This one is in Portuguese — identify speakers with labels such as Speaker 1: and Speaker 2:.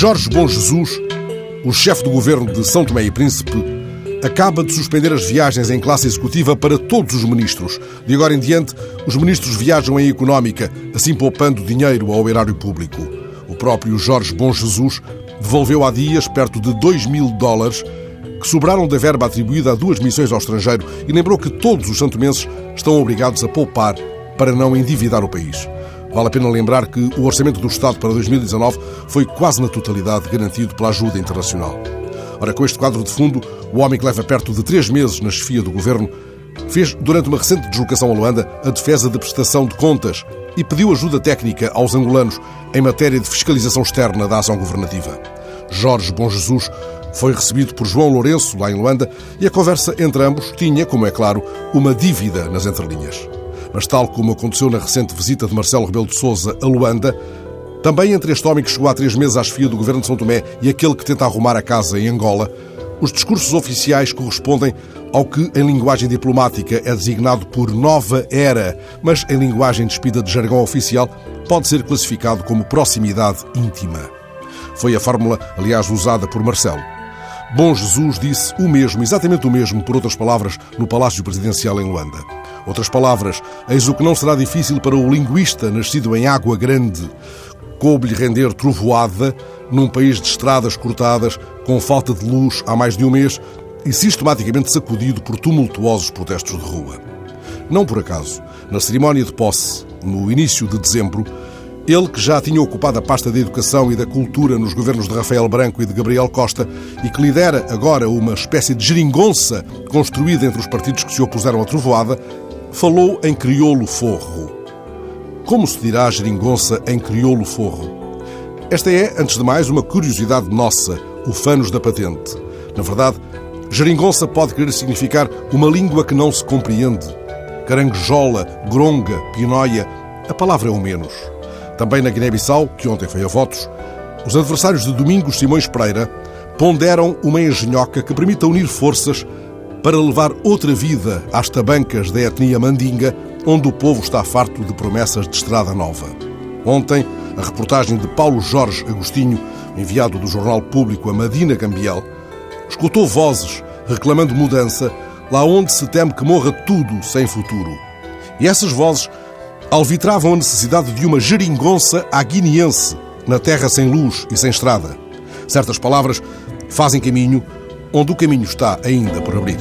Speaker 1: Jorge Bom Jesus, o chefe do governo de São Tomé e Príncipe, acaba de suspender as viagens em classe executiva para todos os ministros. De agora em diante, os ministros viajam em económica, assim poupando dinheiro ao erário público. O próprio Jorge Bom Jesus devolveu há dias perto de 2 mil dólares que sobraram da verba atribuída a duas missões ao estrangeiro e lembrou que todos os santomenses estão obrigados a poupar para não endividar o país. Vale a pena lembrar que o orçamento do Estado para 2019 foi quase na totalidade garantido pela ajuda internacional. Ora, com este quadro de fundo, o homem que leva perto de três meses na chefia do governo fez, durante uma recente deslocação a Luanda, a defesa de prestação de contas e pediu ajuda técnica aos angolanos em matéria de fiscalização externa da ação governativa. Jorge Bom Jesus foi recebido por João Lourenço, lá em Luanda, e a conversa entre ambos tinha, como é claro, uma dívida nas entrelinhas. Mas, tal como aconteceu na recente visita de Marcelo Rebelo de Souza a Luanda, também entre este homem que chegou há três meses à chefia do governo de São Tomé e aquele que tenta arrumar a casa em Angola, os discursos oficiais correspondem ao que, em linguagem diplomática, é designado por nova era, mas em linguagem despida de jargão oficial, pode ser classificado como proximidade íntima. Foi a fórmula, aliás, usada por Marcelo. Bom Jesus disse o mesmo, exatamente o mesmo, por outras palavras, no Palácio Presidencial em Luanda. Outras palavras, eis o que não será difícil para o linguista nascido em Água Grande. Coube-lhe render trovoada num país de estradas cortadas, com falta de luz há mais de um mês e sistematicamente sacudido por tumultuosos protestos de rua. Não por acaso, na cerimónia de posse, no início de dezembro, ele que já tinha ocupado a pasta da Educação e da Cultura nos governos de Rafael Branco e de Gabriel Costa e que lidera agora uma espécie de geringonça construída entre os partidos que se opuseram à trovoada, falou em crioulo forro. Como se dirá geringonça em crioulo forro? Esta é, antes de mais, uma curiosidade nossa, ufanos da patente. Na verdade, geringonça pode querer significar uma língua que não se compreende. Caranguejola, gronga, pinóia, a palavra é o menos. Também na Guiné-Bissau, que ontem foi a votos, os adversários de Domingos Simões Pereira ponderam uma engenhoca que permita unir forças para levar outra vida às tabancas da etnia mandinga, onde o povo está farto de promessas de estrada nova. Ontem, a reportagem de Paulo Jorge Agostinho, enviado do Jornal Público a Madina Gambiel, escutou vozes reclamando mudança lá onde se teme que morra tudo sem futuro. E essas vozes alvitravam a necessidade de uma geringonça à guineense, na terra sem luz e sem estrada. Certas palavras fazem caminho onde o caminho está ainda por abrir.